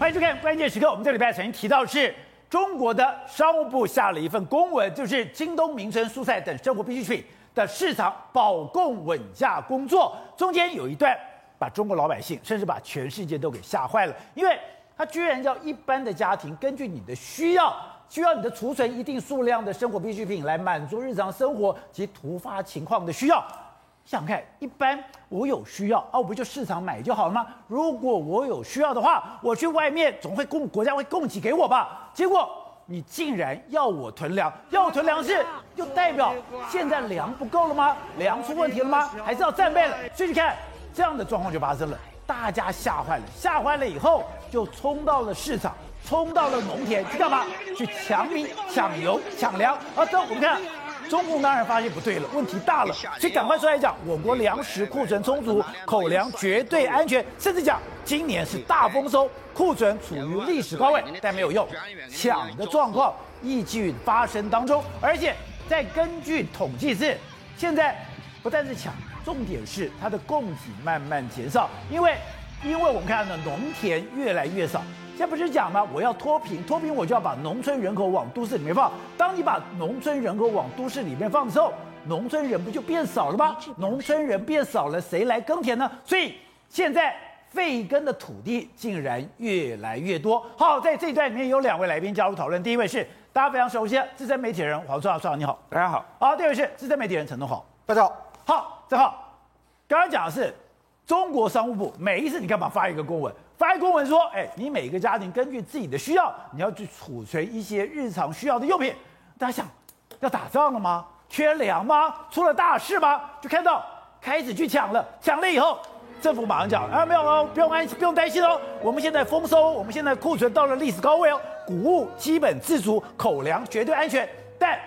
欢迎收看《关键时刻》。我们这礼拜曾经提到是中国的商务部下了一份公文，就是京东名城蔬菜等生活必需品的市场保供稳价工作，中间有一段把中国老百姓，甚至把全世界都给吓坏了，因为他居然叫一般的家庭根据你的需要，需要你的储存一定数量的生活必需品来满足日常生活及突发情况的需要。想看，一般我有需要啊，我不就市场买就好了吗？如果我有需要的话，我去外面总会供国家会供给给我吧？结果你竟然要我囤粮，要我囤粮食，就代表现在粮不够了吗？粮出问题了吗？还是要战备了？所以你看，这样的状况就发生了，大家吓坏了，吓坏了以后就冲到了市场，冲到了农田去干嘛？去抢米、抢油、抢粮。啊，走，我们看。中共当然发现不对了，问题大了，所以赶快出来讲，我国粮食库存充足，口粮绝对安全，甚至讲今年是大丰收，库存处于历史高位，但没有用，抢的状况依旧发生当中，而且再根据统计是，现在不但是抢，重点是它的供给慢慢减少，因为因为我们看到农田越来越少。现在不是讲吗？我要脱贫，脱贫我就要把农村人口往都市里面放。当你把农村人口往都市里面放的时候，农村人不就变少了吗？农村人变少了，谁来耕田呢？所以现在废耕的土地竟然越来越多。好，在这一段里面有两位来宾加入讨论。第一位是大家非常熟悉的资深媒体人黄创创，你好，大家好。好，第二位是资深媒体人陈东豪，大家好。好，正好，刚刚讲的是中国商务部，每一次你干嘛发一个公文？发一公文说：“哎，你每个家庭根据自己的需要，你要去储存一些日常需要的用品。大家想，要打仗了吗？缺粮吗？出了大事吗？就看到开始去抢了，抢了以后，政府马上讲：啊，没有哦，不用担心，不用担心哦，我们现在丰收，我们现在库存到了历史高位哦，谷物基本自足，口粮绝对安全。但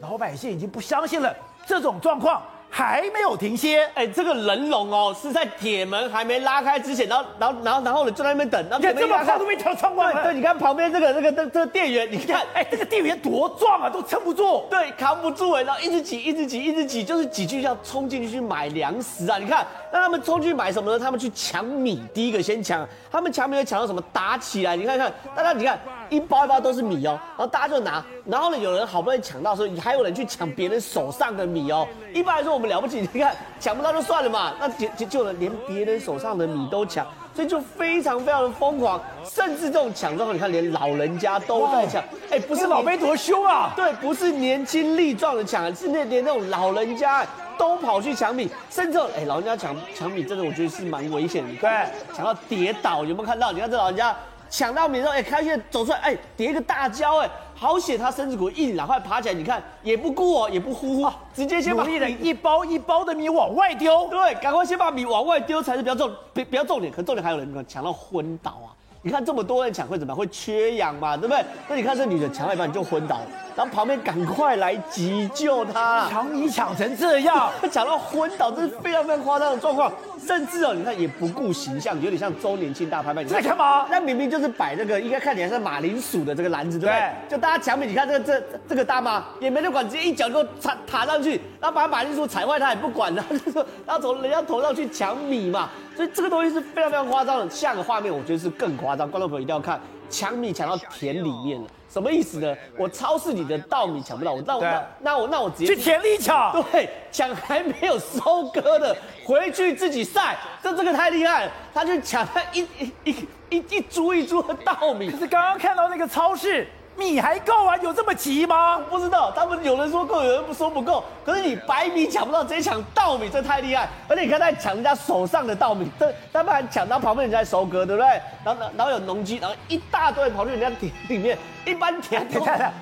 老百姓已经不相信了，这种状况。”还没有停歇，哎，这个人龙哦，是在铁门还没拉开之前，然后，然后，然后，然后呢，就在那边等。然后你看这么快都没跳窗过来。对，你看旁边这个、这个、这、这个店员，你看，哎，这个店员多壮啊，都撑不住。对，扛不住哎，然后一直挤，一直挤，一直挤，就是挤进去要冲进去去买粮食啊。你看，那他们冲进去买什么呢？他们去抢米，第一个先抢。他们抢米又抢到什么？打起来，你看看，大家你看。一包一包都是米哦，然后大家就拿，然后呢，有人好不容易抢到时候，还有人去抢别人手上的米哦。一般来说我们了不起，你看 抢不到就算了嘛，那就就就连别人手上的米都抢，所以就非常非常的疯狂，甚至这种抢之后，你看连老人家都在抢，哎，不是老辈多凶啊，对，不是年轻力壮的抢，是那连那种老人家都跑去抢米，甚至哎，老人家抢抢米，真的我觉得是蛮危险的，对，抢到跌倒，有没有看到？你看这老人家。抢到米之后，哎，开心走出来，哎，叠一个大胶，哎，好险，他身子骨硬，赶快爬起来，你看也不顾哦，也不呼呼，直接先把一包一包的米往外丢，对，赶快先把米往外丢才是比较重，比比较重点，可重点还有人抢到昏倒啊。你看这么多人抢会怎么样？会缺氧嘛，对不对？那你看这女的抢到一半你就昏倒了，然后旁边赶快来急救她。抢米抢成这样，抢到昏倒，这是非常非常夸张的状况。甚至哦，你看也不顾形象，有点像周年庆大拍卖。你在干嘛？那明明就是摆那个，应该看起来是马铃薯的这个篮子，对不对？就大家抢米，你看这个这这个大妈也没得管，直接一脚就踩踏上去，然后把马铃薯踩坏，她也不管，然后就说要从人家头上去抢米嘛。所以这个东西是非常非常夸张的。下个画面我觉得是更夸张，观众朋友一定要看，抢米抢到田里面了，什么意思呢？我超市里的稻米抢不到，我那我那那我那我直接去田里抢，对，抢还没有收割的，回去自己晒，这这个太厉害了，他就抢他一一一一一株一株的稻米。可是刚刚看到那个超市。米还够啊？有这么急吗？不知道，他们有人说够，有人不说不够。可是你白米抢不到，直接抢稻米，这太厉害。而且你看他抢人家手上的稻米，这他们还抢到旁边人家收割，对不对？然后然后有农机，然后一大堆跑去人家田里面，一般田你看看，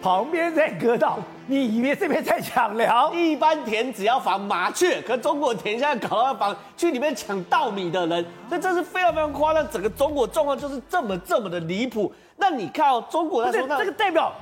旁边在割稻，你以为这边在抢粮？一般田只要防麻雀，可中国田现在搞到要防去里面抢稻米的人，所以这是非常非常夸张。整个中国状况就是这么这么的离谱。那你看哦，中国来说，这个代表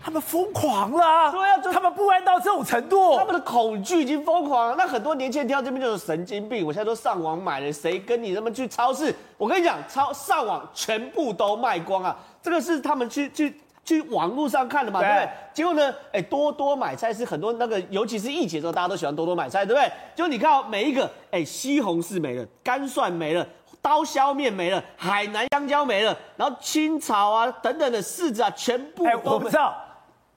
他们疯狂了啊！对啊，就他们不安到这种程度，他们的恐惧已经疯狂了。那很多年轻人听到这边就是神经病，我现在都上网买了，谁跟你这么去超市？我跟你讲，超上网全部都卖光啊！这个是他们去去去网络上看的嘛，对不对？结果呢，哎，多多买菜是很多那个，尤其是疫情的时候，大家都喜欢多多买菜，对不对？就你看哦，每一个，哎，西红柿没了，干蒜没了。刀削面没了，海南香蕉没了，然后青草啊等等的柿子啊全部都没。我不知道，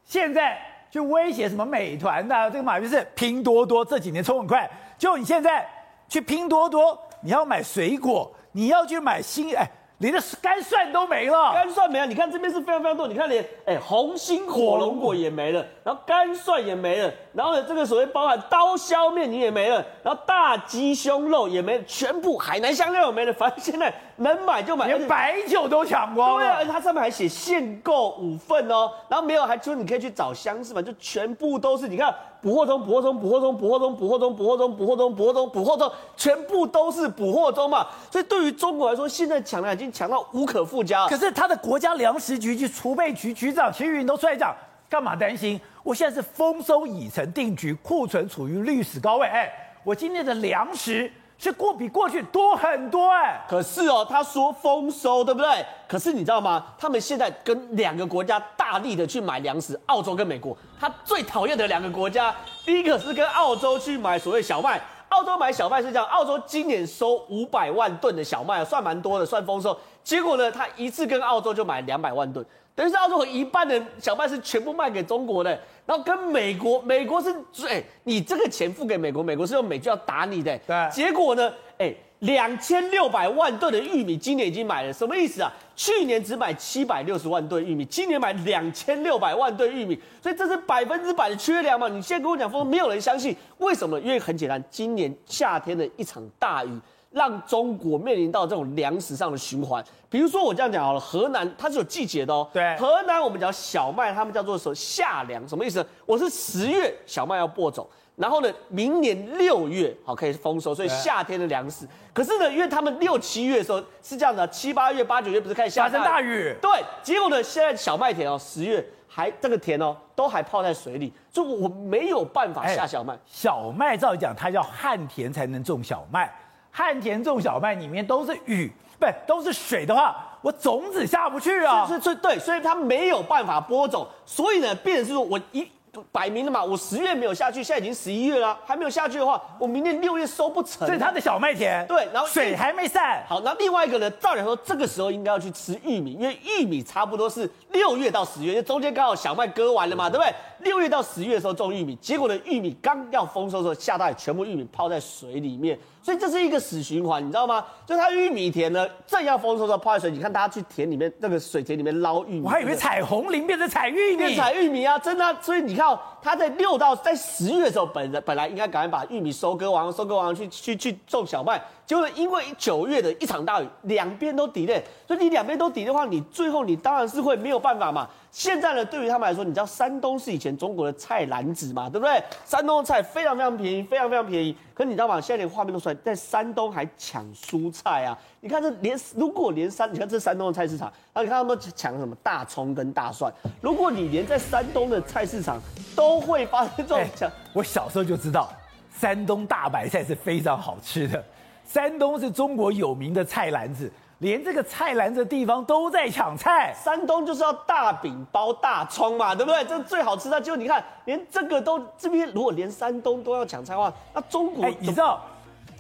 现在就威胁什么美团的、啊、这个马云是拼多多这几年冲很快，就你现在去拼多多，你要买水果，你要去买新哎。连的干蒜都没了，干蒜没了。你看这边是非常非常多，你看连哎红心火龙果也没了，然后干蒜也没了，然后呢这个所谓包含刀削面你也没了，然后大鸡胸肉也没了，全部海南香料也没了，反正现在能买就买，连白酒都抢光了。对啊，而且它上面还写限购五份哦，然后没有还说你可以去找相似嘛，就全部都是你看。补货中，补货中，补货中，补货中，补货中，补货中，补货中，补货中，补货中，全部都是补货中嘛。所以对于中国来说，现在抢粮已经抢到无可复加。可是他的国家粮食局及储备局局长齐云都出来讲，干嘛担心？我现在是丰收已成定局，库存处于历史高位。哎，我今天的粮食。是过比过去多很多哎，可是哦，他说丰收，对不对？可是你知道吗？他们现在跟两个国家大力的去买粮食，澳洲跟美国。他最讨厌的两个国家，第一个是跟澳洲去买所谓小麦，澳洲买小麦是这样，澳洲今年收五百万吨的小麦，算蛮多的，算丰收。结果呢，他一次跟澳洲就买两百万吨。等于是澳洲有一半的小麦是全部卖给中国的，然后跟美国，美国是最，你这个钱付给美国，美国是用美金要打你的，对。结果呢，哎，两千六百万吨的玉米今年已经买了，什么意思啊？去年只买七百六十万吨玉米，今年买两千六百万吨玉米，所以这是百分之百的缺粮嘛？你现在跟我讲说没有人相信，为什么？因为很简单，今年夏天的一场大雨。让中国面临到这种粮食上的循环，比如说我这样讲好了，河南它是有季节的哦。对，河南我们讲小麦，他们叫做说夏粮，什么意思？我是十月小麦要播种，然后呢，明年六月好可以丰收，所以夏天的粮食。可是呢，因为他们六七月的时候是这样的，七八月、八九月不是开始下大雨？对，结果呢，现在小麦田哦，十月还这个田哦都还泡在水里，就我没有办法下小麦。小麦照理讲，它要旱田才能种小麦。旱田种小麦里面都是雨，不都是水的话，我种子下不去啊。是是，对，所以它没有办法播种，所以呢，变成是说我一。摆明了嘛，我十月没有下去，现在已经十一月了，还没有下去的话，我明年六月收不成。这是他的小麦田，对，然后水还没散。好，那另外一个呢？照理说，这个时候应该要去吃玉米，因为玉米差不多是六月到十月，因为中间刚好小麦割完了嘛，对不对？六月到十月的时候种玉米，结果呢，玉米刚要丰收的时候下大雨，全部玉米泡在水里面。所以这是一个死循环，你知道吗？就是它玉米田呢，正要丰收的时候泡在水，你看大家去田里面那个水田里面捞玉米，我还以为彩虹林变成采玉米，采玉米啊，真的啊。所以你看哦，它在六到在十月的时候，本本来应该赶快把玉米收割完，收割完去去去种小麦。就是因为九月的一场大雨，两边都抵赖所以你两边都抵的话，你最后你当然是会没有办法嘛。现在呢，对于他们来说，你知道山东是以前中国的菜篮子嘛，对不对？山东的菜非常非常便宜，非常非常便宜。可你知道吗？现在连画面都出来，在山东还抢蔬菜啊！你看这连如果连山，你看这山东的菜市场，啊，你看他们抢什么大葱跟大蒜。如果你连在山东的菜市场都会发生这种抢，我小时候就知道，山东大白菜是非常好吃的。山东是中国有名的菜篮子，连这个菜篮子的地方都在抢菜。山东就是要大饼包大葱嘛，对不对？这最好吃的，就你看，连这个都这边，如果连山东都要抢菜的话，那中国，哎，你知道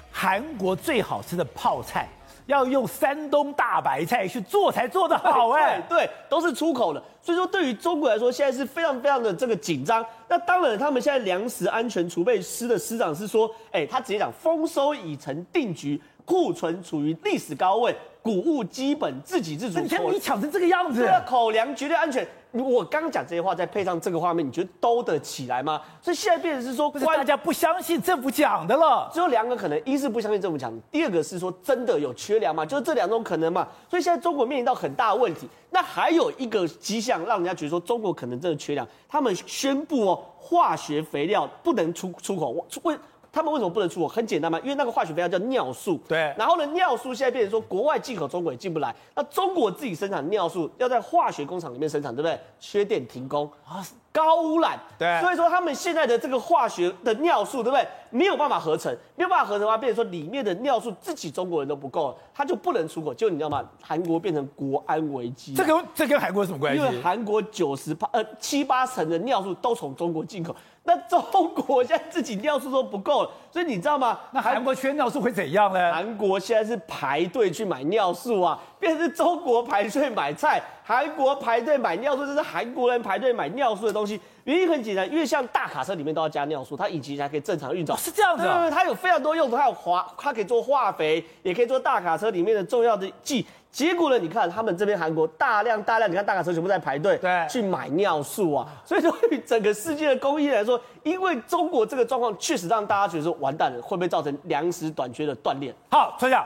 韩国最好吃的泡菜？要用山东大白菜去做才做得好哎，对，都是出口的。所以说，对于中国来说，现在是非常非常的这个紧张。那当然，他们现在粮食安全储备师的师长是说，哎，他直接讲丰收已成定局，库存处于历史高位，谷物基本自给自足。你看你抢成这个样子，口粮绝对安全。我刚刚讲这些话，再配上这个画面，你觉得兜得起来吗？所以现在变成是说，大家不相信政府讲的了。只有两个可能：一是不相信政府讲的，第二个是说真的有缺粮嘛？就是这两种可能嘛。所以现在中国面临到很大的问题。那还有一个迹象，让人家觉得说中国可能真的缺粮。他们宣布哦，化学肥料不能出出口，为他们为什么不能出口？很简单嘛，因为那个化学肥料叫尿素。对。然后呢，尿素现在变成说国外进口，中国也进不来。那中国自己生产尿素要在化学工厂里面生产，对不对？缺电停工啊。高污染，对，所以说他们现在的这个化学的尿素，对不对？没有办法合成，没有办法合成的话，变成说里面的尿素自己中国人都不够，他就不能出口。就你知道吗？韩国变成国安危机。这跟这跟韩国有什么关系？因为韩国九十八呃七八成的尿素都从中国进口。那中国现在自己尿素都不够了，所以你知道吗？那韩国缺尿素会怎样呢？韩国现在是排队去买尿素啊，变成是中国排队买菜，韩国排队买尿素，这是韩国人排队买尿素的东西。原因很简单，因为像大卡车里面都要加尿素，它引擎才可以正常运转。哦，是这样子啊，它有非常多用途，它有化，它可以做化肥，也可以做大卡车里面的重要的剂。结果呢？你看他们这边韩国大量大量，你看大卡车全部在排队，对，去买尿素啊。所以说，对于整个世界的供应来说，因为中国这个状况确实让大家觉得说完蛋了，会不会造成粮食短缺的断裂？好，村长，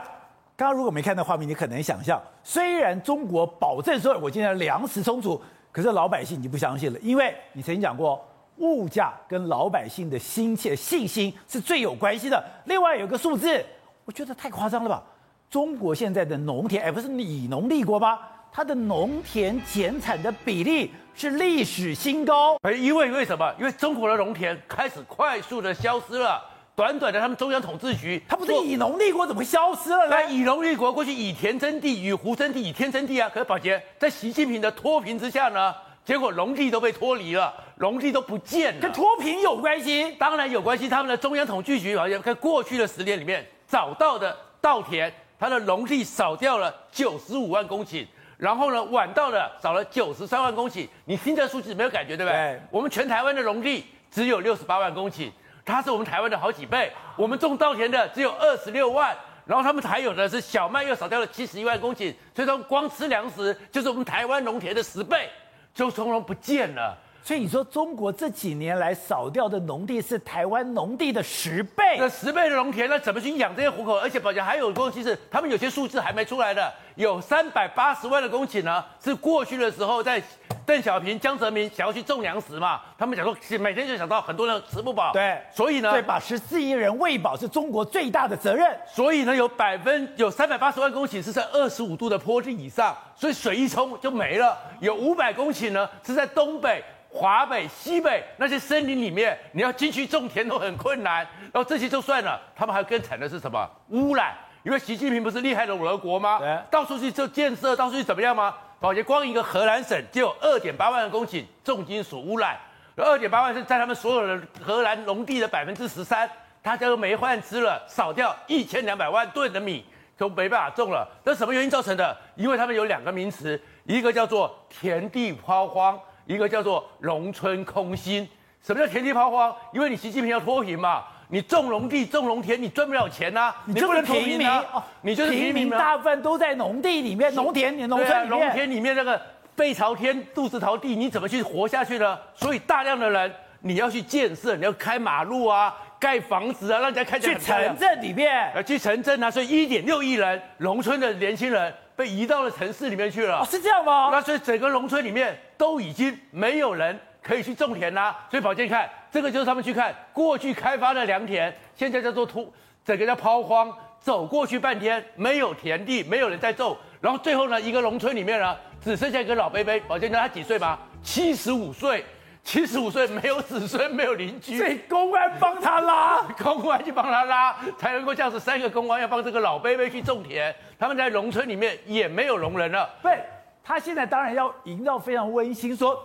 刚刚如果没看到画面，你可能想象，虽然中国保证说我今天粮食充足，可是老百姓已经不相信了，因为你曾经讲过，物价跟老百姓的心切信心是最有关系的。另外有个数字，我觉得太夸张了吧？中国现在的农田，哎，不是以农立国吗？它的农田减产的比例是历史新高。哎，因为为什么？因为中国的农田开始快速的消失了。短短的，他们中央统治局，他不是以农立国，怎么会消失了呢？那以农立国，过去以田争地，以湖争地，以天争地啊。可是宝杰在习近平的脱贫之下呢，结果农地都被脱离了，农地都不见了。跟脱贫有关系？当然有关系。他们的中央统计局好像在过去的十年里面找到的稻田。它的农地少掉了九十五万公顷，然后呢，晚稻的少了九十三万公顷。你听这数字没有感觉，对不对？对。我们全台湾的农地只有六十八万公顷，它是我们台湾的好几倍。我们种稻田的只有二十六万，然后他们还有的是小麦又少掉了七十一万公顷，所以说光吃粮食就是我们台湾农田的十倍，就从容不见了。所以你说中国这几年来扫掉的农地是台湾农地的十倍，那十倍的农田，那怎么去养这些虎口？而且宝杰还有东西是，他们有些数字还没出来的，有三百八十万的公顷呢，是过去的时候在邓小平、江泽民想要去种粮食嘛，他们讲说每天就想到很多人吃不饱，对，所以呢，对，把十四亿人喂饱是中国最大的责任，所以呢，有百分有三百八十万公顷是在二十五度的坡地以上，所以水一冲就没了，有五百公顷呢是在东北。华北、西北那些森林里面，你要进去种田都很困难。然后这些就算了，他们还更惨的是什么？污染。因为习近平不是厉害的俄国吗？对，到处去就建设，到处去怎么样吗？宝洁，光一个荷兰省就有二点八万公顷重金属污染，二点八万是在他们所有的荷兰农地的百分之十三，大家都没饭吃了，少掉一千两百万吨的米都没办法种了。这是什么原因造成的？因为他们有两个名词，一个叫做田地抛荒。一个叫做农村空心，什么叫田地抛荒？因为你习近平要脱贫嘛，你种农地、种农田，你赚不了钱呐、啊，你不能脱贫啊，哦、你就是平民，大部分都在农地里面、农田、农村里面，农田里面那个背朝天、肚子朝地，你怎么去活下去呢？所以大量的人，你要去建设，你要开马路啊，盖房子啊，让人家看起来去城镇里面，呃去城镇啊，所以一点六亿人，农村的年轻人。被移到了城市里面去了，哦，是这样吗？那所以整个农村里面都已经没有人可以去种田啦。所以宝杰，你看这个就是他们去看过去开发的良田，现在叫做土，整个叫抛荒，走过去半天没有田地，没有人在种，然后最后呢，一个农村里面呢只剩下一个老伯伯。宝健，你知道他几岁吗？七十五岁。七十五岁没有子孙，没有邻居，所以公安帮他拉，公安去帮他拉，才能够这样子。三个公安要帮这个老伯伯去种田，他们在农村里面也没有聋人了。对，他现在当然要营造非常温馨，说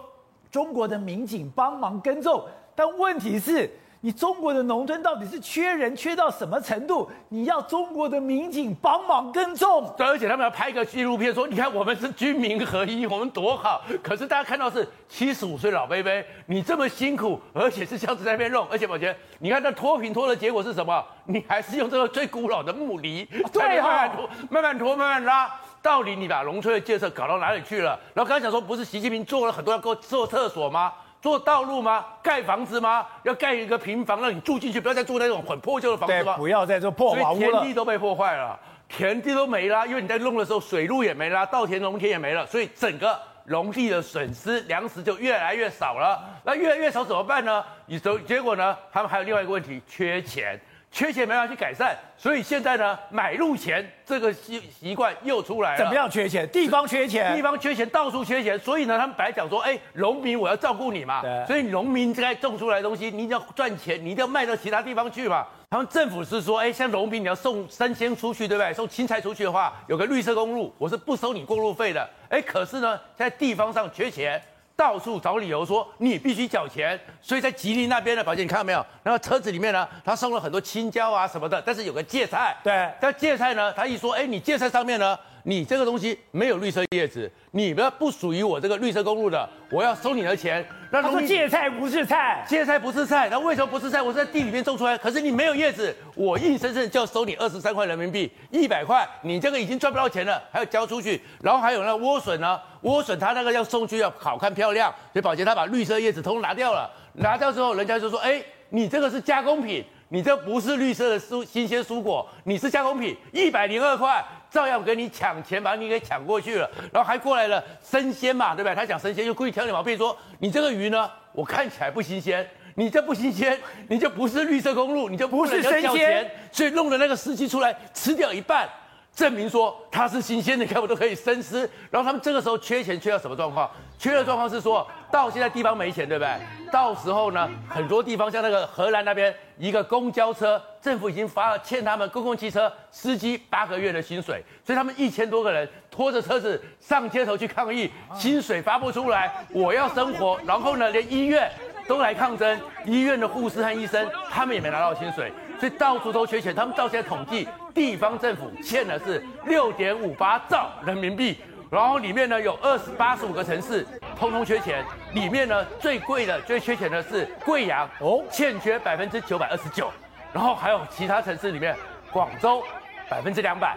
中国的民警帮忙耕种，但问题是。你中国的农村到底是缺人缺到什么程度？你要中国的民警帮忙耕种？对，而且他们要拍一个纪录片，说你看我们是军民合一，我们多好。可是大家看到是七十五岁老伯伯，你这么辛苦，而且是这样子在那边弄，而且宝杰，你看那脱贫脱的结果是什么？你还是用这个最古老的木犁，对哈、哦，慢慢拖，慢慢拉。到底你把农村的建设搞到哪里去了？然后刚才讲说，不是习近平做了很多要给我做厕所吗？做道路吗？盖房子吗？要盖一个平房让你住进去，不要再住那种很破旧的房子吗？对，不要再做破房屋了。田地都被破坏了，田地都没了，因为你在弄的时候水路也没了，稻田农田也没了，所以整个农地的损失，粮食就越来越少了。那越来越少怎么办呢？你说结果呢？他们还有另外一个问题，缺钱。缺钱没办法去改善，所以现在呢，买入钱这个习习惯又出来了。怎么样缺钱？地方缺钱，地方缺钱，到处缺钱。所以呢，他们本来讲说，哎，农民我要照顾你嘛，所以农民该种出来的东西，你一定要赚钱，你一定要卖到其他地方去嘛。他们政府是说，哎，像农民你要送生鲜出去，对不对？送青菜出去的话，有个绿色公路，我是不收你过路费的。哎，可是呢，在地方上缺钱。到处找理由说你必须缴钱，所以在吉林那边的保险，你看到没有？然后车子里面呢，他送了很多青椒啊什么的，但是有个芥菜。对，但芥菜呢，他一说，哎，你芥菜上面呢，你这个东西没有绿色叶子，你呢不属于我这个绿色公路的，我要收你的钱。他说芥菜不是菜，芥菜不是菜，那为什么不是菜？我是在地里面种出来，可是你没有叶子，我硬生生就要收你二十三块人民币，一百块，你这个已经赚不到钱了，还要交出去。然后还有那莴笋呢，莴笋它那个要送去要好看漂亮，所以保洁他把绿色叶子通通拿掉了，拿掉之后，人家就说，哎，你这个是加工品，你这不是绿色的蔬新鲜蔬果，你是加工品，一百零二块。照样给你抢钱，把你给抢过去了，然后还过来了生鲜嘛，对不对？他讲生鲜，就故意挑你毛病，说你这个鱼呢，我看起来不新鲜，你这不新鲜，你就不是绿色公路，你就不是生鲜，所以弄的那个司机出来吃掉一半，证明说它是新鲜的，看我都可以生吃。然后他们这个时候缺钱，缺到什么状况？缺的状况是说到现在地方没钱，对不对？到时候呢，很多地方像那个荷兰那边一个公交车。政府已经发了欠他们公共汽车司机八个月的薪水，所以他们一千多个人拖着车子上街头去抗议，薪水发不出来，我要生活。然后呢，连医院都来抗争，医院的护士和医生他们也没拿到薪水，所以到处都缺钱。他们到现在统计，地方政府欠的是六点五八兆人民币，然后里面呢有二十八十五个城市通通缺钱，里面呢最贵的、最缺钱的是贵阳哦，欠缺百分之九百二十九。然后还有其他城市里面，广州百分之两百，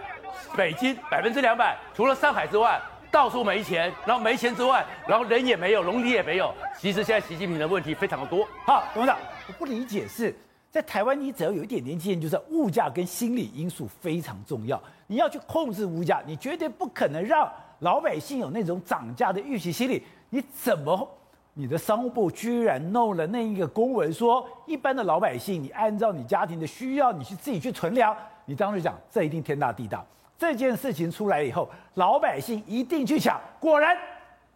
北京百分之两百，除了上海之外，到处没钱。然后没钱之外，然后人也没有，农田也没有。其实现在习近平的问题非常的多。好，董事长，我不理解是在台湾，你只要有一点点经验，就是物价跟心理因素非常重要。你要去控制物价，你绝对不可能让老百姓有那种涨价的预期心理。你怎么？你的商务部居然弄了那一个公文，说一般的老百姓，你按照你家庭的需要，你去自己去存粮。你当时讲，这一定天大地大。这件事情出来以后，老百姓一定去抢，果然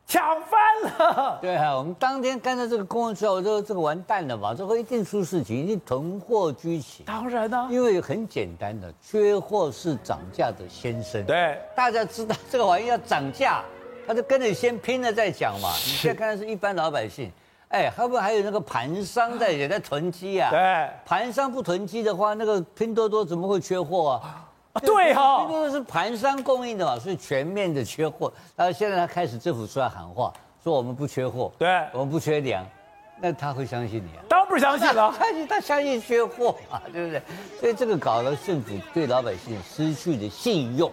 抢翻了。对啊，我们当天看到这个公文之后，这个这个完蛋了嘛，这个一定出事情，一定囤货居奇。当然啊，因为很简单的，缺货是涨价的先生。对，大家知道这个玩意要涨价。他就跟你先拼了再讲嘛，你现在看的是一般老百姓，哎，会不会还有那个盘商在也在囤积啊？对，盘商不囤积的话，那个拼多多怎么会缺货啊？对哈、哦，拼多多是盘山供应的嘛，所以全面的缺货。然后现在他开始政府出来喊话，说我们不缺货，对，我们不缺粮，那他会相信你啊？当然不相信了，他他相信缺货啊，对不对？所以这个搞了政府对老百姓失去的信用。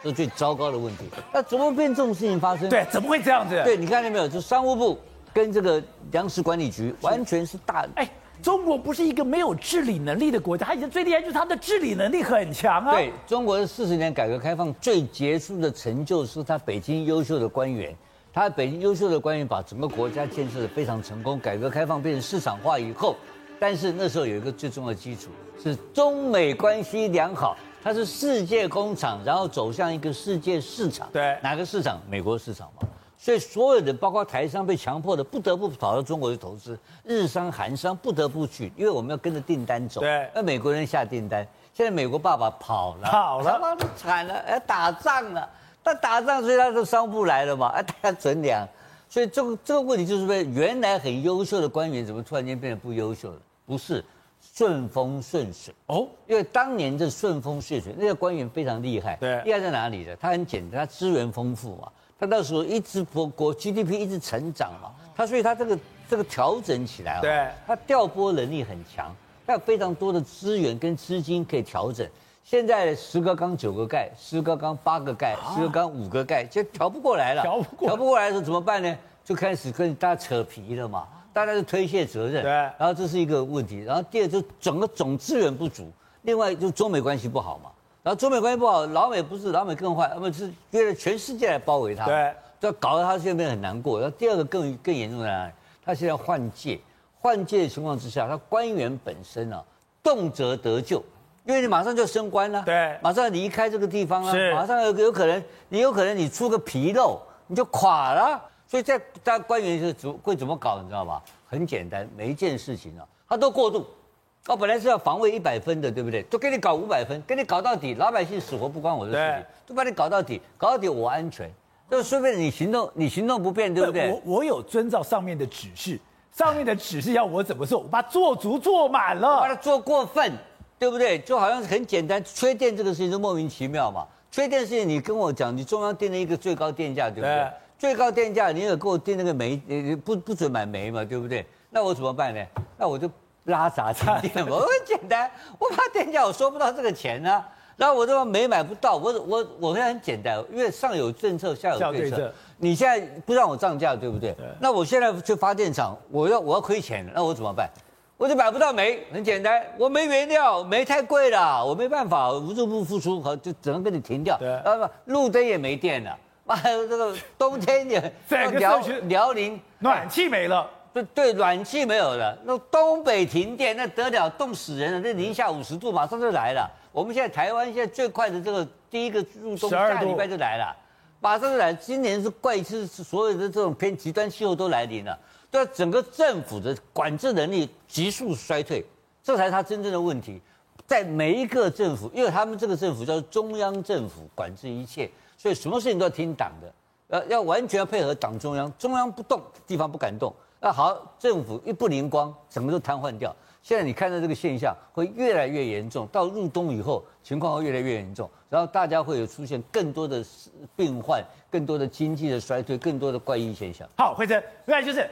是最糟糕的问题。那怎么变这种事情发生？对，怎么会这样子？对，你看见没有？就商务部跟这个粮食管理局完全是大。哎，中国不是一个没有治理能力的国家，它以前最厉害就是它的治理能力很强啊。对，中国的四十年改革开放最杰出的成就是他北京优秀的官员，他北京优秀的官员把整个国家建设的非常成功。改革开放变成市场化以后，但是那时候有一个最重要的基础是中美关系良好。它是世界工厂，然后走向一个世界市场。对，哪个市场？美国市场嘛。所以所有的，包括台商被强迫的，不得不跑到中国去投资；日商、韩商不得不去，因为我们要跟着订单走。对，那美国人下订单，现在美国爸爸跑了，跑了，他妈的惨了，要打仗了。他打仗，所以他就商务部来了嘛，哎，大家存粮。所以这个这个问题就是说，原来很优秀的官员，怎么突然间变得不优秀了？不是。顺风顺水哦，因为当年这顺风顺水，那个官员非常厉害。对，厉害在哪里呢？他很简单，他资源丰富嘛，他那时候一直国国 GDP 一直成长嘛，他所以他这个这个调整起来，对，他调拨能力很强，他有非常多的资源跟资金可以调整。现在十个缸九个盖，十个缸八个盖，十个缸五个盖，就调不过来了。调不过，调不过来的时候怎么办呢？就开始跟大家扯皮了嘛。大家就推卸责任，对，然后这是一个问题，然后第二就整个总资源不足，另外就中美关系不好嘛，然后中美关系不好，老美不是老美更坏，他们是约了全世界来包围他，对，就搞得他现在很难过。然后第二个更更严重在哪里？他现在换届，换届的情况之下，他官员本身啊动辄得救，因为你马上就升官了，对，马上离开这个地方了，是马上有有可能，你有可能你出个纰漏，你就垮了。所以在在官员是怎会怎么搞，你知道吧？很简单，每一件事情啊，他都过度。哦，本来是要防卫一百分的，对不对？都给你搞五百分，给你搞到底，老百姓死活不关我的事情，都把你搞到底，搞到底我安全。就顺便你行动，你行动不便，对不对？我我有遵照上面的指示，上面的指示要我怎么做，我把它做足做满了，把它做过分，对不对？就好像很简单，缺电这个事情就莫名其妙嘛。缺电事情你跟我讲，你中央定了一个最高电价，对不对？对最高电价你有给我定那个煤，不不准买煤嘛，对不对？那我怎么办呢？那我就。拉闸停电，我很简单，我怕电价我收不到这个钱呢、啊，然后我这没买不到，我我我现在很简单，因为上有政策，下有对策。你现在不让我涨价，对不对？对那我现在去发电厂，我要我要亏钱，那我怎么办？我就买不到煤，很简单，我没原料，煤太贵了，我没办法，无入不付出，好就只能跟你停掉。对，啊不，路灯也没电了，妈的，这个冬天也 辽辽宁暖气没了。对对，暖气没有了，那东北停电那得了，冻死人了，那零下五十度马上就来了。我们现在台湾现在最快的这个第一个入冬，下礼拜就来了，马上就来。今年是怪是所有的这种偏极端气候都来临了，对整个政府的管制能力急速衰退，这才是他真正的问题。在每一个政府，因为他们这个政府叫中央政府，管制一切，所以什么事情都要听党的，呃，要完全要配合党中央，中央不动，地方不敢动。那好，政府一不灵光，整个都瘫痪掉。现在你看到这个现象会越来越严重，到入冬以后，情况会越来越严重，然后大家会有出现更多的病患，更多的经济的衰退，更多的怪异现象。好，惠贞，另外就是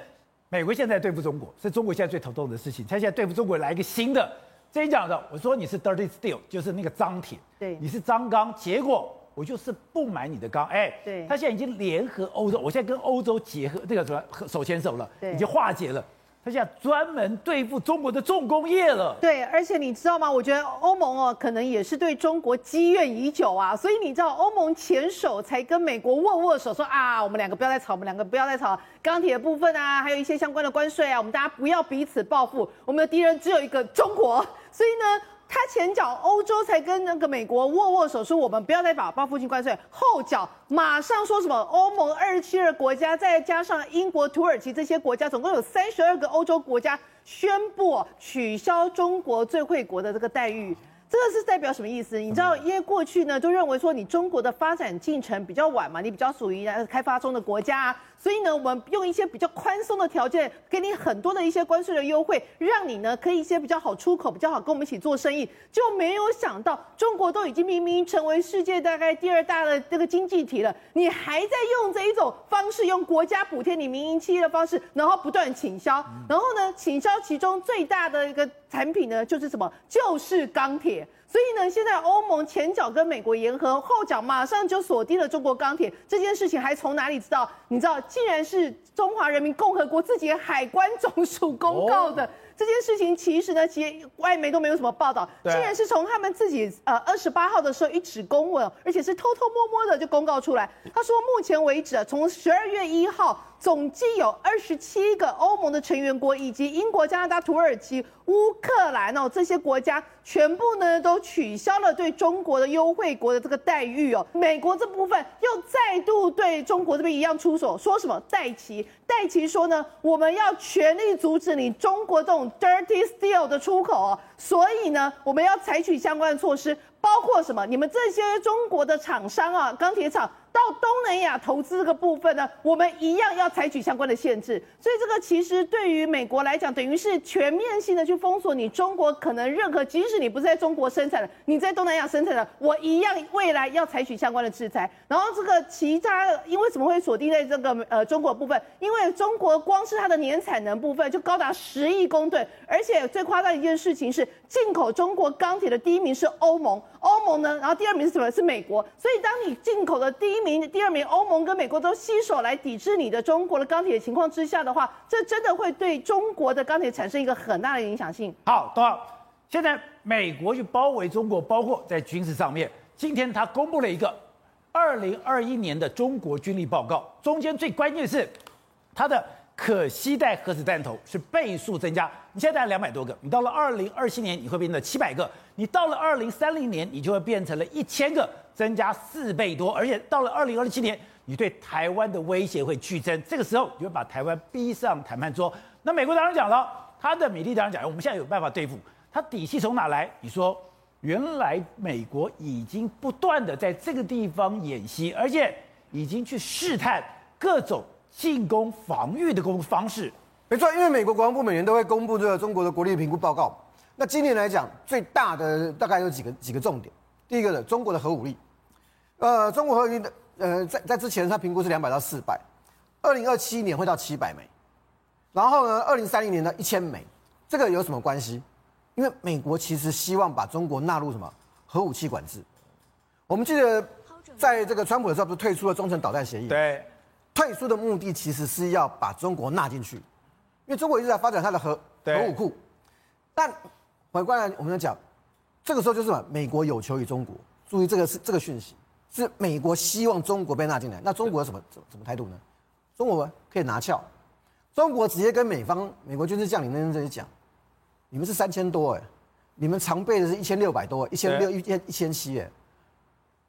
美国现在对付中国，是中国现在最头痛的事情。他现在对付中国来一个新的，这一讲的，我说你是 dirty steel，就是那个脏铁，对，你是脏钢，结果。我就是不买你的钢，哎，对，他现在已经联合欧洲，我现在跟欧洲结合，这个什么手牵手了，对，已经化解了。他现在专门对付中国的重工业了。对，而且你知道吗？我觉得欧盟哦，可能也是对中国积怨已久啊。所以你知道，欧盟前手才跟美国握握手，说啊，我们两个不要再吵，我们两个不要再吵钢铁的部分啊，还有一些相关的关税啊，我们大家不要彼此报复，我们的敌人只有一个中国。所以呢。他前脚欧洲才跟那个美国握握手，说我们不要再把报复性关税，后脚马上说什么欧盟二十七个国家，再加上英国、土耳其这些国家，总共有三十二个欧洲国家宣布取消中国最惠国的这个待遇。这个是代表什么意思？你知道，因为过去呢，都认为说你中国的发展进程比较晚嘛，你比较属于开发中的国家，所以呢，我们用一些比较宽松的条件，给你很多的一些关税的优惠，让你呢可以一些比较好出口，比较好跟我们一起做生意。就没有想到，中国都已经明明成为世界大概第二大的这个经济体了，你还在用这一种方式，用国家补贴你民营企业的方式，然后不断倾销，然后呢，倾销其中最大的一个产品呢，就是什么？就是钢铁。所以呢，现在欧盟前脚跟美国言和，后脚马上就锁定了中国钢铁这件事情，还从哪里知道？你知道，竟然是中华人民共和国自己的海关总署公告的。这件事情其实呢，其实外媒都没有什么报道，竟然是从他们自己呃二十八号的时候一纸公文，而且是偷偷摸摸的就公告出来。他说，目前为止啊，从十二月一号，总计有二十七个欧盟的成员国以及英国、加拿大、土耳其、乌克兰哦这些国家，全部呢都取消了对中国的优惠国的这个待遇哦。美国这部分又再度对中国这边一样出手，说什么戴奇？戴奇说呢，我们要全力阻止你中国这种 dirty steel 的出口哦，所以呢，我们要采取相关的措施，包括什么？你们这些中国的厂商啊，钢铁厂。到东南亚投资这个部分呢，我们一样要采取相关的限制。所以这个其实对于美国来讲，等于是全面性的去封锁你中国可能任何，即使你不是在中国生产的，你在东南亚生产的，我一样未来要采取相关的制裁。然后这个其他，因为怎么会锁定在这个呃中国部分？因为中国光是它的年产能部分就高达十亿公吨，而且最夸张一件事情是，进口中国钢铁的第一名是欧盟，欧盟呢，然后第二名是什么？是美国。所以当你进口的第一名、第二名，欧盟跟美国都携手来抵制你的中国的钢铁的情况之下的话，这真的会对中国的钢铁产生一个很大的影响性。好，多少，现在美国去包围中国，包括在军事上面。今天他公布了一个二零二一年的中国军力报告，中间最关键是他的可携带核子弹头是倍数增加。你现在两百多个，你到了二零二七年你会变成七百个，你到了二零三零年你就会变成了一千个，增加四倍多。而且到了二零二七年，你对台湾的威胁会剧增，这个时候你就会把台湾逼上谈判桌。那美国当然讲了，他的米利当然讲，我们现在有办法对付他，底气从哪来？你说。原来美国已经不断的在这个地方演习，而且已经去试探各种进攻防御的工方式。没错，因为美国国防部每年都会公布这个中国的国力评估报告。那今年来讲，最大的大概有几个几个重点。第一个呢，中国的核武力。呃，中国核武力的呃，在在之前它评估是两百到四百，二零二七年会到七百枚，然后呢，二零三零年到一千枚。这个有什么关系？因为美国其实希望把中国纳入什么核武器管制？我们记得在这个川普的时候，不是退出了中程导弹协议？对，退出的目的其实是要把中国纳进去，因为中国一直在发展它的核核武库。但回过来我们在讲，这个时候就是什么？美国有求于中国，注意这个是这个讯息，是美国希望中国被纳进来。那中国什么什么什么态度呢？中国可以拿翘，中国直接跟美方美国军事将领那边这里讲。你们是三千多哎，你们常备的是一千六百多，一千六一千一千七哎，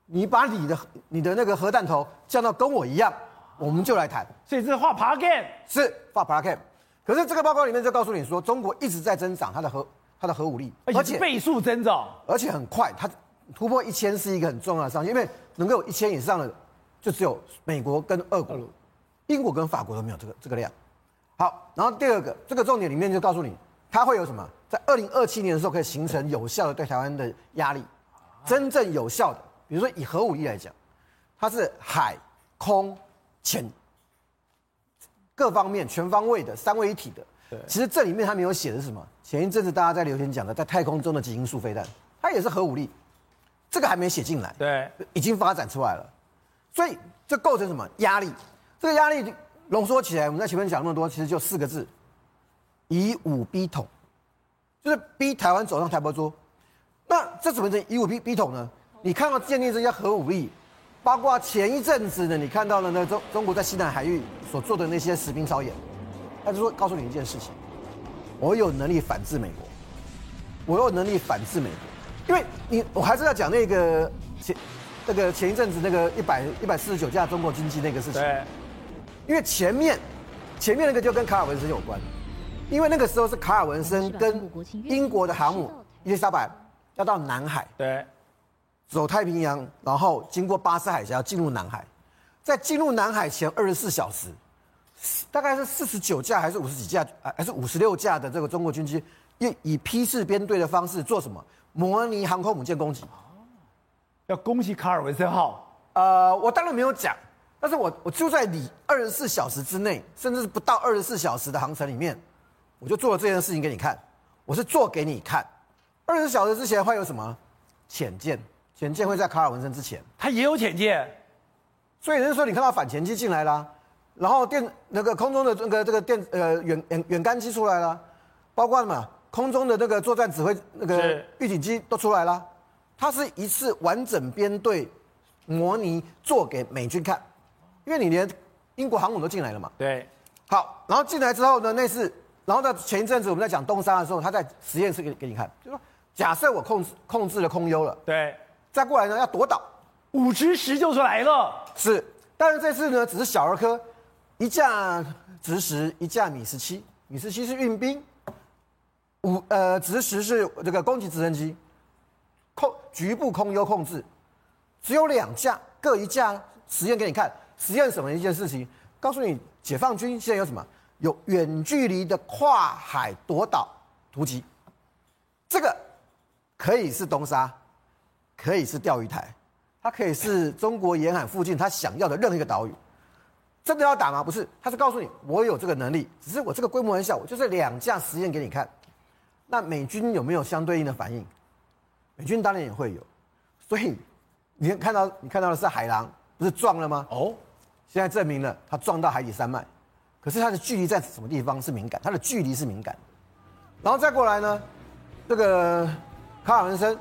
你把你的你的那个核弹头降到跟我一样，我们就来谈。所以这是画 Park Game，是画 Park Game。可是这个报告里面就告诉你说，中国一直在增长它的核它的核武力，而且倍数增长，而且很快，它突破一千是一个很重要的上限，因为能够有一千以上的，就只有美国跟俄国，英国跟法国都没有这个这个量。好，然后第二个这个重点里面就告诉你。它会有什么？在二零二七年的时候，可以形成有效的对台湾的压力，真正有效的。比如说以核武力来讲，它是海空潜各方面全方位的三位一体的。对，其实这里面他没有写的是什么？前一阵子大家在留言讲的，在太空中的极音速飞弹，它也是核武力，这个还没写进来。对，已经发展出来了。所以这构成什么压力？这个压力浓缩起来，我们在前面讲那么多，其实就四个字。以武逼统，就是逼台湾走上台胞桌。那这怎么叫以武逼逼统呢？你看到建立这些核武力，包括前一阵子呢，你看到了呢中中国在西南海域所做的那些实兵操演，他就说告诉你一件事情：我有能力反制美国，我有能力反制美国。因为你我还是要讲那个前那个前一阵子那个一百一百四十九架中国军机那个事情。对。因为前面前面那个就跟卡尔文森有关。因为那个时候是卡尔文森跟英国的航母伊丽莎白要到南海，对，走太平洋，然后经过巴士海峡进入南海，在进入南海前二十四小时，大概是四十九架还是五十几架，还是五十六架的这个中国军机，以以批次编队的方式做什么？模拟航空母舰攻击。要攻击卡尔文森号？呃，我当然没有讲，但是我我就在你二十四小时之内，甚至是不到二十四小时的航程里面。我就做了这件事情给你看，我是做给你看。二十四小时之前会有什么潜舰？潜舰会在卡尔文森之前，他也有潜舰，所以人家说你看到反潜机进来了，然后电那个空中的那个这个电呃远远远干机出来了，包括什么？空中的那个作战指挥那个预警机都出来了，它是一次完整编队模拟做给美军看，因为你连英国航母都进来了嘛。对，好，然后进来之后呢，那是。然后在前一阵子我们在讲东沙的时候，他在实验室给给你看，就说假设我控制控制了空优了，对，再过来呢要夺岛，五直十就出来了，是，但是这次呢只是小儿科，一架直十，一架米十七，米十七是运兵，五呃直十是这个攻击直升机，控局部空优控制，只有两架，各一架实验给你看，实验什么一件事情，告诉你解放军现在有什么。有远距离的跨海夺岛突击，这个可以是东沙，可以是钓鱼台，它可以是中国沿海附近他想要的任何一个岛屿。真的要打吗？不是，他是告诉你我有这个能力，只是我这个规模很小，我就是两架实验给你看。那美军有没有相对应的反应？美军当然也会有。所以你看到你看到的是海狼，不是撞了吗？哦，现在证明了它撞到海底山脉。可是它的距离在什么地方是敏感？它的距离是敏感，然后再过来呢，这个卡尔文森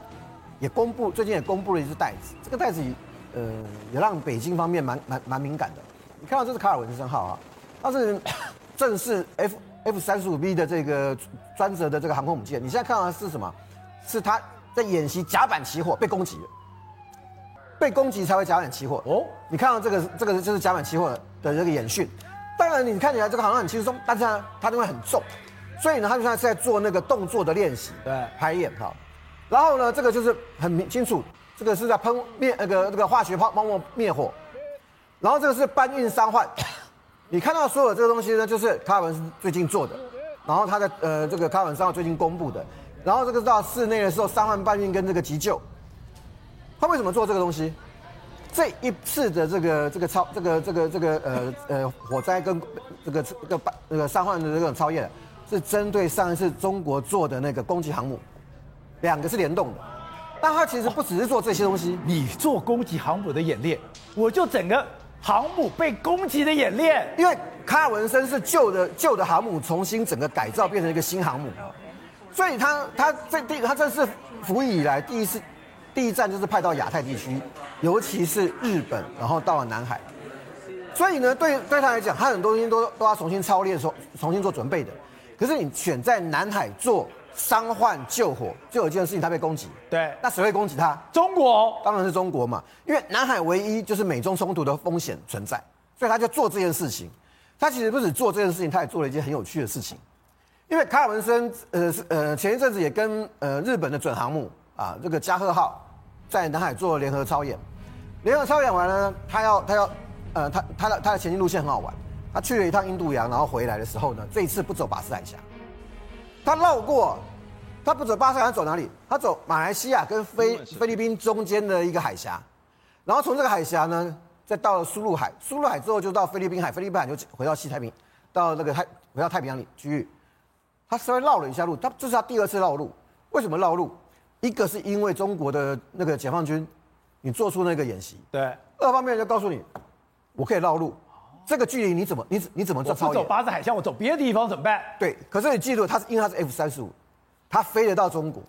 也公布，最近也公布了一只袋子，这个袋子呃也让北京方面蛮蛮蛮敏感的。你看到这是卡尔文森号啊，它是 正式 F F 三十五 B 的这个专责的这个航空母舰。你现在看到的是什么？是它在演习甲板起火被攻击了，被攻击才会甲板起火。哦，你看到这个这个就是甲板起火的这个演训。当然你看起来这个好像很轻松，但是呢它因为很重，所以呢，它现在是在做那个动作的练习，对，排演哈。然后呢，这个就是很明清楚，这个是在喷灭那个那个化学泡泡沫灭火。然后这个是搬运伤患，你看到所有这个东西呢，就是卡尔文斯最近做的，然后他的呃这个卡尔文斯最近公布的，然后这个到室内的时候伤患搬运跟这个急救，他为什么做这个东西？这一次的这个这个超这个这个这个呃呃火灾跟这个这个搬那个伤患的这种超越，是针对上一次中国做的那个攻击航母，两个是联动的，但他其实不只是做这些东西，你做攻击航母的演练，我就整个。航母被攻击的演练，因为卡尔文森是旧的旧的航母重新整个改造变成一个新航母，所以他他这第他这是服役以来第一次第一站就是派到亚太地区，尤其是日本，然后到了南海，所以呢对对他来讲，他很多东西都都要重新操练，重重新做准备的。可是你选在南海做。伤患救火，就有一件事情，他被攻击。对，那谁会攻击他？中国，当然是中国嘛。因为南海唯一就是美中冲突的风险存在，所以他就做这件事情。他其实不止做这件事情，他也做了一件很有趣的事情。因为卡尔文森，呃，呃，前一阵子也跟呃日本的准航母啊，这个加贺号在南海做联合操演。联合操演完了，他要他要，呃，他他的他的前进路线很好玩。他去了一趟印度洋，然后回来的时候呢，这一次不走巴士海峡。他绕过，他不走巴士海峡，走哪里？他走马来西亚跟菲菲律宾中间的一个海峡，然后从这个海峡呢，再到了苏禄海，苏禄海之后就到菲律宾海，菲律宾海就回到西太平，到那个太回到太平洋里区域。他稍微绕了一下路，他这是他第二次绕路。为什么绕路？一个是因为中国的那个解放军，你做出那个演习，对；二方面就告诉你，我可以绕路。这个距离你怎么你你怎么做？我不走巴士海峡，我走别的地方怎么办？对，可是你记住，它是因为它是 F 三十五，它飞得到中国，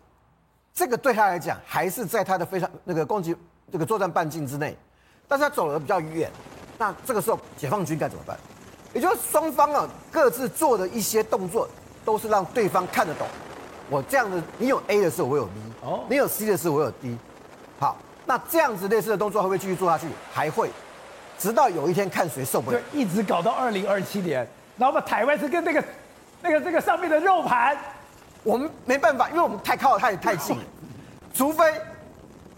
这个对他来讲还是在他的非常那个攻击这个作战半径之内，但是他走得比较远，那这个时候解放军该怎么办？也就是双方啊各自做的一些动作，都是让对方看得懂。我这样子，你有 A 的时候我有 B，哦，你有 C 的时候我有 D，好，那这样子类似的动作会不会继续做下去？还会。直到有一天看谁受不了，就一直搞到二零二七年，然后把台湾是跟那个、那个、这个上面的肉盘，我们没办法，因为我们太靠太太近，除非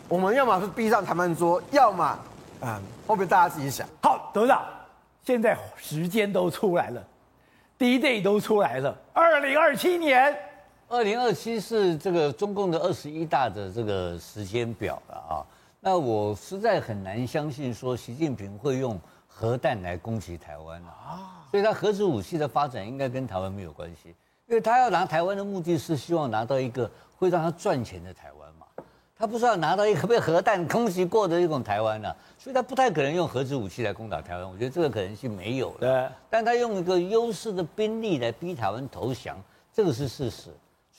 我们要么是逼上谈判桌，要么嗯，后面大家自己想。好，董事长，现在时间都出来了，D-Day 都出来了，二零二七年，二零二七是这个中共的二十一大的这个时间表了啊。那我实在很难相信说习近平会用核弹来攻击台湾啊！所以他核子武器的发展应该跟台湾没有关系，因为他要拿台湾的目的是希望拿到一个会让他赚钱的台湾嘛，他不是要拿到一个被核弹攻击过的一种台湾呢，所以他不太可能用核子武器来攻打台湾，我觉得这个可能性没有了。对，但他用一个优势的兵力来逼台湾投降，这个是事实。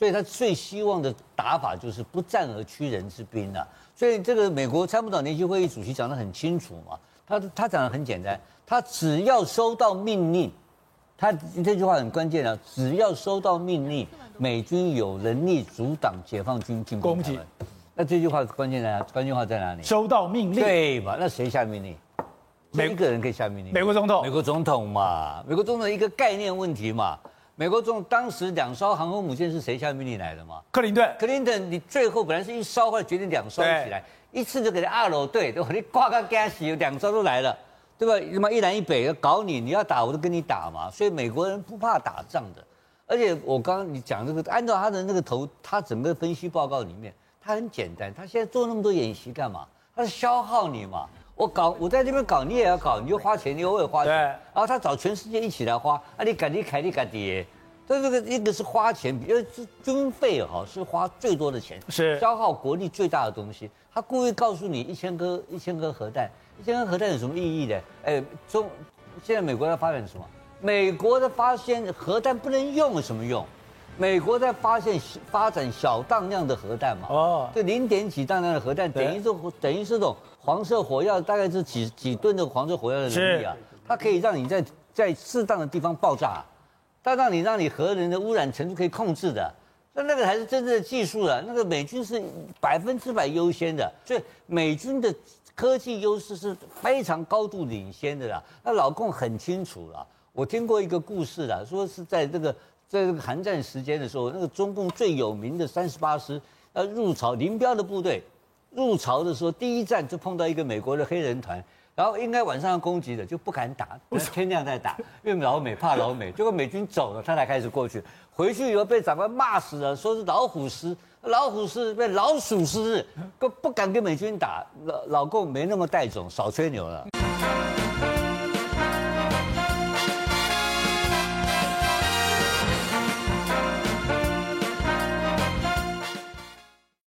所以他最希望的打法就是不战而屈人之兵啊！所以这个美国参谋长联席会议主席讲得很清楚嘛，他他讲得很简单，他只要收到命令，他这句话很关键啊，只要收到命令，美军有能力阻挡解放军进攻他们。那这句话关键在哪？关键话在哪里？收到命令，对吧？那谁下命令？每一个人可以下命令。美国总统，美国总统嘛，美国总统一个概念问题嘛。美国总统当时两艘航空母舰是谁下命令来的吗？克林顿。克林顿，你最后本来是一艘，后来决定两艘一起来，一次就给他二楼对，对吧？你挂个 gas，有两艘都来了，对吧？那么一南一北要搞你，你要打我都跟你打嘛。所以美国人不怕打仗的。而且我刚刚你讲这个，按照他的那个头，他整个分析报告里面，他很简单，他现在做那么多演习干嘛？他是消耗你嘛。我搞，我在这边搞，你也要搞，你就花钱，你也会花钱。然后他找全世界一起来花，啊，你赶你凯你赶爹。但这个一个是花钱，因为是军费哈，是花最多的钱，是消耗国力最大的东西。他故意告诉你一千颗一千颗核弹，一千颗核弹有什么意义呢？哎，中现在美国在发展什么？美国的发现核弹不能用有什么用？美国在发现发展小当量的核弹嘛？哦，这零点几当量的核弹，等于是等于是这种。黄色火药大概是几几吨的黄色火药的能力啊，它可以让你在在适当的地方爆炸，它让你让你核能的污染程度可以控制的。那那个才是真正的技术了。那个美军是百分之百优先的，所以美军的科技优势是非常高度领先的啦。那老共很清楚了。我听过一个故事啦，说是在这个在这个韩战时间的时候，那个中共最有名的三十八师呃入朝林彪的部队入朝的时候，第一站就碰到一个美国的黑人团。然后应该晚上要攻击的就不敢打，天亮再打，因为老美怕老美。结果美军走了，他才开始过去。回去以后被长官骂死了，说是老虎师，老虎师被老鼠师，都不敢跟美军打。老老共没那么带种，少吹牛了。